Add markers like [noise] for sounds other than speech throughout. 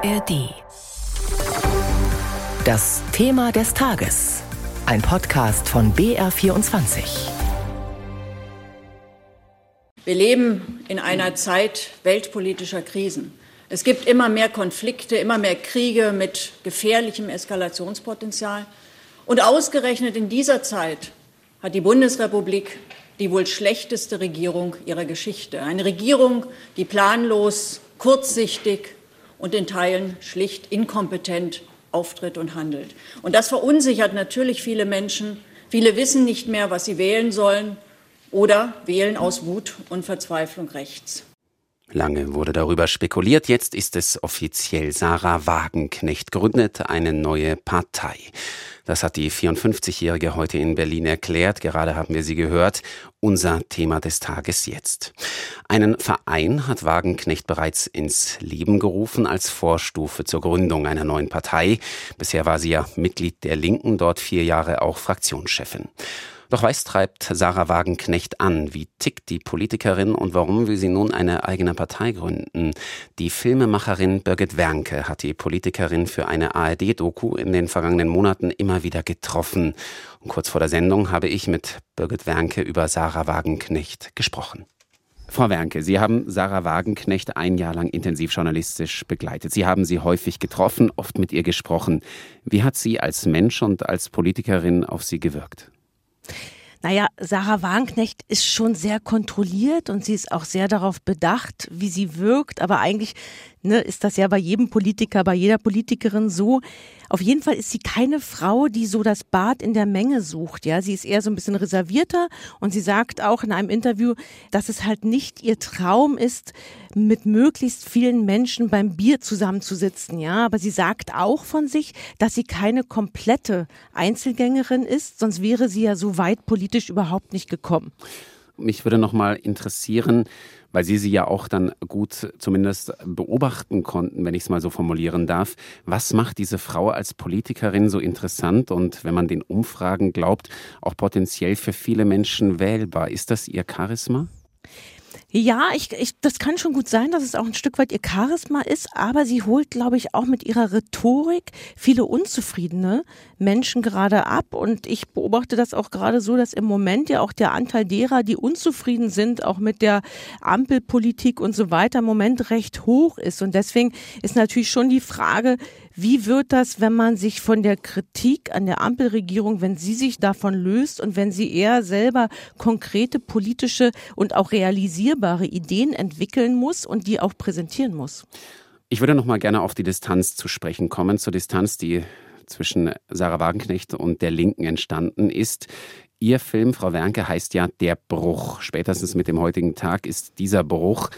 ARD. Das Thema des Tages. Ein Podcast von BR24. Wir leben in einer Zeit weltpolitischer Krisen. Es gibt immer mehr Konflikte, immer mehr Kriege mit gefährlichem Eskalationspotenzial. Und ausgerechnet in dieser Zeit hat die Bundesrepublik die wohl schlechteste Regierung ihrer Geschichte. Eine Regierung, die planlos, kurzsichtig und in Teilen schlicht inkompetent auftritt und handelt. Und das verunsichert natürlich viele Menschen. Viele wissen nicht mehr, was sie wählen sollen oder wählen aus Wut und Verzweiflung rechts. Lange wurde darüber spekuliert, jetzt ist es offiziell. Sarah Wagenknecht gründet eine neue Partei. Das hat die 54-Jährige heute in Berlin erklärt. Gerade haben wir sie gehört. Unser Thema des Tages jetzt. Einen Verein hat Wagenknecht bereits ins Leben gerufen als Vorstufe zur Gründung einer neuen Partei. Bisher war sie ja Mitglied der Linken, dort vier Jahre auch Fraktionschefin. Doch was treibt Sarah Wagenknecht an? Wie tickt die Politikerin und warum will sie nun eine eigene Partei gründen? Die Filmemacherin Birgit Wernke hat die Politikerin für eine ARD-Doku in den vergangenen Monaten immer wieder getroffen. Und kurz vor der Sendung habe ich mit Birgit Wernke über Sarah Wagenknecht gesprochen. Frau Wernke, Sie haben Sarah Wagenknecht ein Jahr lang intensiv journalistisch begleitet. Sie haben sie häufig getroffen, oft mit ihr gesprochen. Wie hat sie als Mensch und als Politikerin auf Sie gewirkt? Naja, Sarah Wagenknecht ist schon sehr kontrolliert und sie ist auch sehr darauf bedacht, wie sie wirkt. Aber eigentlich ne, ist das ja bei jedem Politiker, bei jeder Politikerin so. Auf jeden Fall ist sie keine Frau, die so das Bad in der Menge sucht. Ja, sie ist eher so ein bisschen reservierter und sie sagt auch in einem Interview, dass es halt nicht ihr Traum ist, mit möglichst vielen Menschen beim Bier zusammenzusitzen. Ja, aber sie sagt auch von sich, dass sie keine komplette Einzelgängerin ist, sonst wäre sie ja so weit politisch überhaupt nicht gekommen. Mich würde noch mal interessieren, weil Sie sie ja auch dann gut zumindest beobachten konnten, wenn ich es mal so formulieren darf. Was macht diese Frau als Politikerin so interessant und wenn man den Umfragen glaubt, auch potenziell für viele Menschen wählbar? Ist das ihr Charisma? Ja, ich, ich, das kann schon gut sein, dass es auch ein Stück weit ihr Charisma ist, aber sie holt, glaube ich, auch mit ihrer Rhetorik viele unzufriedene Menschen gerade ab. Und ich beobachte das auch gerade so, dass im Moment ja auch der Anteil derer, die unzufrieden sind, auch mit der Ampelpolitik und so weiter, im Moment recht hoch ist. Und deswegen ist natürlich schon die Frage, wie wird das, wenn man sich von der Kritik an der Ampelregierung, wenn sie sich davon löst und wenn sie eher selber konkrete politische und auch realisierbare Ideen entwickeln muss und die auch präsentieren muss? Ich würde noch mal gerne auf die Distanz zu sprechen kommen, zur Distanz, die zwischen Sarah Wagenknecht und der Linken entstanden ist. Ihr Film, Frau Wernke, heißt ja Der Bruch. Spätestens mit dem heutigen Tag ist dieser Bruch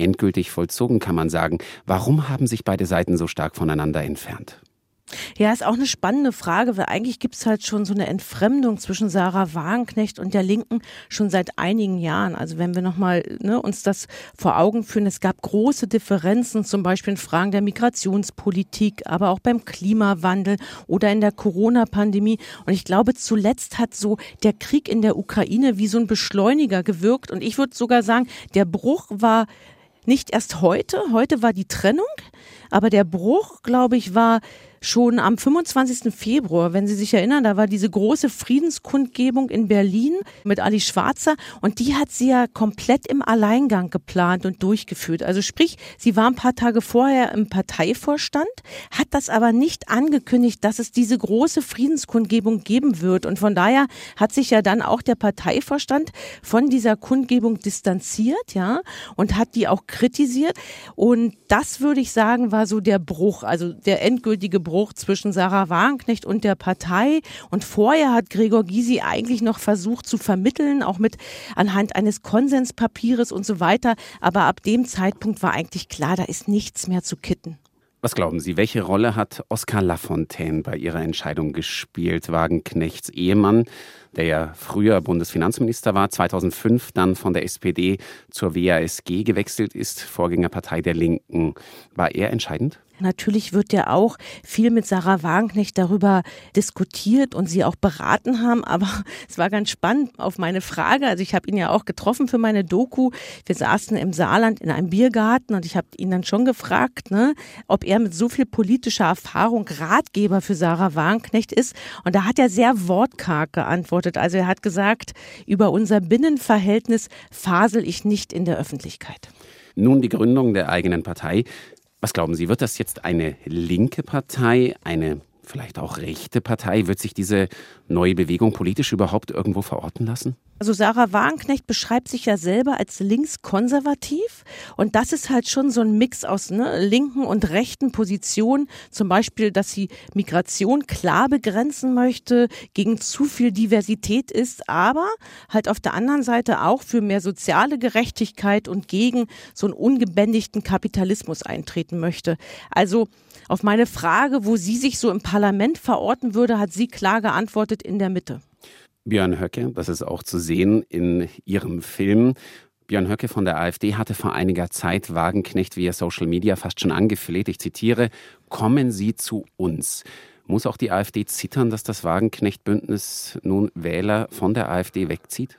endgültig vollzogen, kann man sagen. Warum haben sich beide Seiten so stark voneinander entfernt? Ja, ist auch eine spannende Frage, weil eigentlich gibt es halt schon so eine Entfremdung zwischen Sarah Wagenknecht und der Linken schon seit einigen Jahren. Also wenn wir nochmal ne, uns das vor Augen führen, es gab große Differenzen, zum Beispiel in Fragen der Migrationspolitik, aber auch beim Klimawandel oder in der Corona-Pandemie. Und ich glaube, zuletzt hat so der Krieg in der Ukraine wie so ein Beschleuniger gewirkt. Und ich würde sogar sagen, der Bruch war nicht erst heute, heute war die Trennung, aber der Bruch, glaube ich, war schon am 25. Februar, wenn Sie sich erinnern, da war diese große Friedenskundgebung in Berlin mit Ali Schwarzer und die hat sie ja komplett im Alleingang geplant und durchgeführt. Also sprich, sie war ein paar Tage vorher im Parteivorstand, hat das aber nicht angekündigt, dass es diese große Friedenskundgebung geben wird. Und von daher hat sich ja dann auch der Parteivorstand von dieser Kundgebung distanziert, ja, und hat die auch kritisiert. Und das würde ich sagen, war so der Bruch, also der endgültige Bruch Bruch zwischen Sarah Wagenknecht und der Partei. Und vorher hat Gregor Gysi eigentlich noch versucht zu vermitteln, auch mit anhand eines Konsenspapiers und so weiter. Aber ab dem Zeitpunkt war eigentlich klar, da ist nichts mehr zu kitten. Was glauben Sie, welche Rolle hat Oskar Lafontaine bei Ihrer Entscheidung gespielt, Wagenknechts Ehemann? der ja früher Bundesfinanzminister war, 2005 dann von der SPD zur WASG gewechselt ist, Vorgängerpartei der Linken. War er entscheidend? Natürlich wird ja auch viel mit Sarah Wagenknecht darüber diskutiert und sie auch beraten haben. Aber [laughs] es war ganz spannend auf meine Frage. Also ich habe ihn ja auch getroffen für meine Doku. Wir saßen im Saarland in einem Biergarten und ich habe ihn dann schon gefragt, ne, ob er mit so viel politischer Erfahrung Ratgeber für Sarah Wagenknecht ist. Und da hat er sehr wortkarg geantwortet. Also er hat gesagt, über unser Binnenverhältnis fasel ich nicht in der Öffentlichkeit. Nun die Gründung der eigenen Partei. Was glauben Sie, wird das jetzt eine linke Partei, eine vielleicht auch rechte Partei? Wird sich diese neue Bewegung politisch überhaupt irgendwo verorten lassen? Also Sarah Wagenknecht beschreibt sich ja selber als linkskonservativ und das ist halt schon so ein Mix aus ne, linken und rechten Positionen. Zum Beispiel, dass sie Migration klar begrenzen möchte, gegen zu viel Diversität ist, aber halt auf der anderen Seite auch für mehr soziale Gerechtigkeit und gegen so einen ungebändigten Kapitalismus eintreten möchte. Also auf meine Frage, wo sie sich so im Parlament verorten würde, hat sie klar geantwortet in der Mitte. Björn Höcke, das ist auch zu sehen in ihrem Film. Björn Höcke von der AfD hatte vor einiger Zeit Wagenknecht via Social Media fast schon angefleht. Ich zitiere, kommen Sie zu uns. Muss auch die AfD zittern, dass das Wagenknecht-Bündnis nun Wähler von der AfD wegzieht?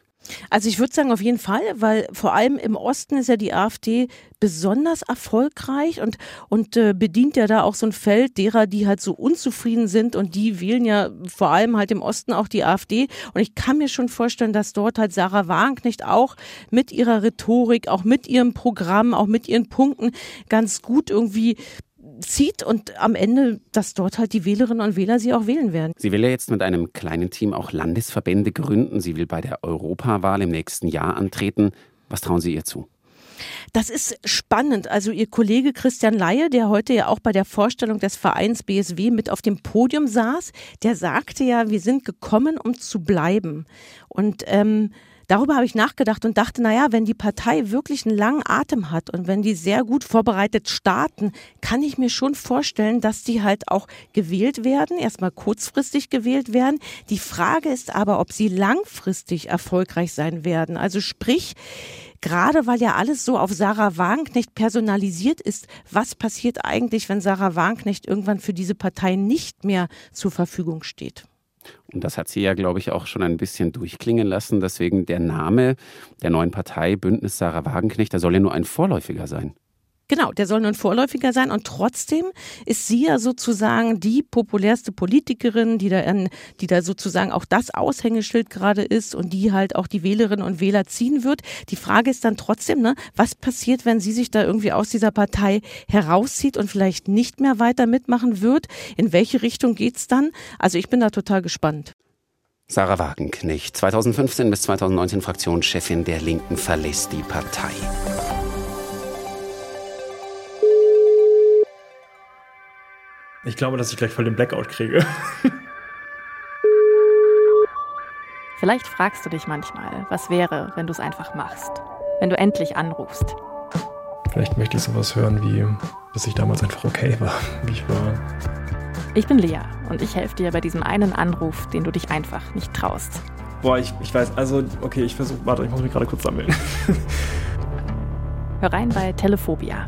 Also ich würde sagen auf jeden Fall, weil vor allem im Osten ist ja die AfD besonders erfolgreich und, und äh, bedient ja da auch so ein Feld derer, die halt so unzufrieden sind und die wählen ja vor allem halt im Osten auch die AfD. Und ich kann mir schon vorstellen, dass dort halt Sarah Wagenknecht auch mit ihrer Rhetorik, auch mit ihrem Programm, auch mit ihren Punkten ganz gut irgendwie zieht und am Ende, dass dort halt die Wählerinnen und Wähler sie auch wählen werden. Sie will ja jetzt mit einem kleinen Team auch Landesverbände gründen. Sie will bei der Europawahl im nächsten Jahr antreten. Was trauen Sie ihr zu? Das ist spannend. Also Ihr Kollege Christian Laie, der heute ja auch bei der Vorstellung des Vereins BSW mit auf dem Podium saß, der sagte ja, wir sind gekommen, um zu bleiben. Und ähm, darüber habe ich nachgedacht und dachte, naja, wenn die Partei wirklich einen langen Atem hat und wenn die sehr gut vorbereitet starten, kann ich mir schon vorstellen, dass die halt auch gewählt werden, erstmal kurzfristig gewählt werden. Die Frage ist aber, ob sie langfristig erfolgreich sein werden. Also sprich, gerade weil ja alles so auf Sarah Wagenknecht personalisiert ist, was passiert eigentlich, wenn Sarah Wagenknecht irgendwann für diese Partei nicht mehr zur Verfügung steht? Und das hat sie ja, glaube ich, auch schon ein bisschen durchklingen lassen. Deswegen der Name der neuen Partei, Bündnis Sarah Wagenknecht, der soll ja nur ein vorläufiger sein. Genau, der soll nun vorläufiger sein und trotzdem ist sie ja sozusagen die populärste Politikerin, die da, in, die da sozusagen auch das Aushängeschild gerade ist und die halt auch die Wählerinnen und Wähler ziehen wird. Die Frage ist dann trotzdem, ne, was passiert, wenn sie sich da irgendwie aus dieser Partei herauszieht und vielleicht nicht mehr weiter mitmachen wird? In welche Richtung geht's dann? Also ich bin da total gespannt. Sarah Wagenknecht, 2015 bis 2019 Fraktionschefin der Linken, verlässt die Partei. Ich glaube, dass ich gleich voll den Blackout kriege. [laughs] Vielleicht fragst du dich manchmal, was wäre, wenn du es einfach machst, wenn du endlich anrufst. Vielleicht möchte ich sowas hören wie, dass ich damals einfach okay war, [laughs] wie ich war. Ich bin Lea und ich helfe dir bei diesem einen Anruf, den du dich einfach nicht traust. Boah, ich, ich weiß, also, okay, ich versuche, warte, ich muss mich gerade kurz sammeln. [laughs] Hör rein bei Telephobia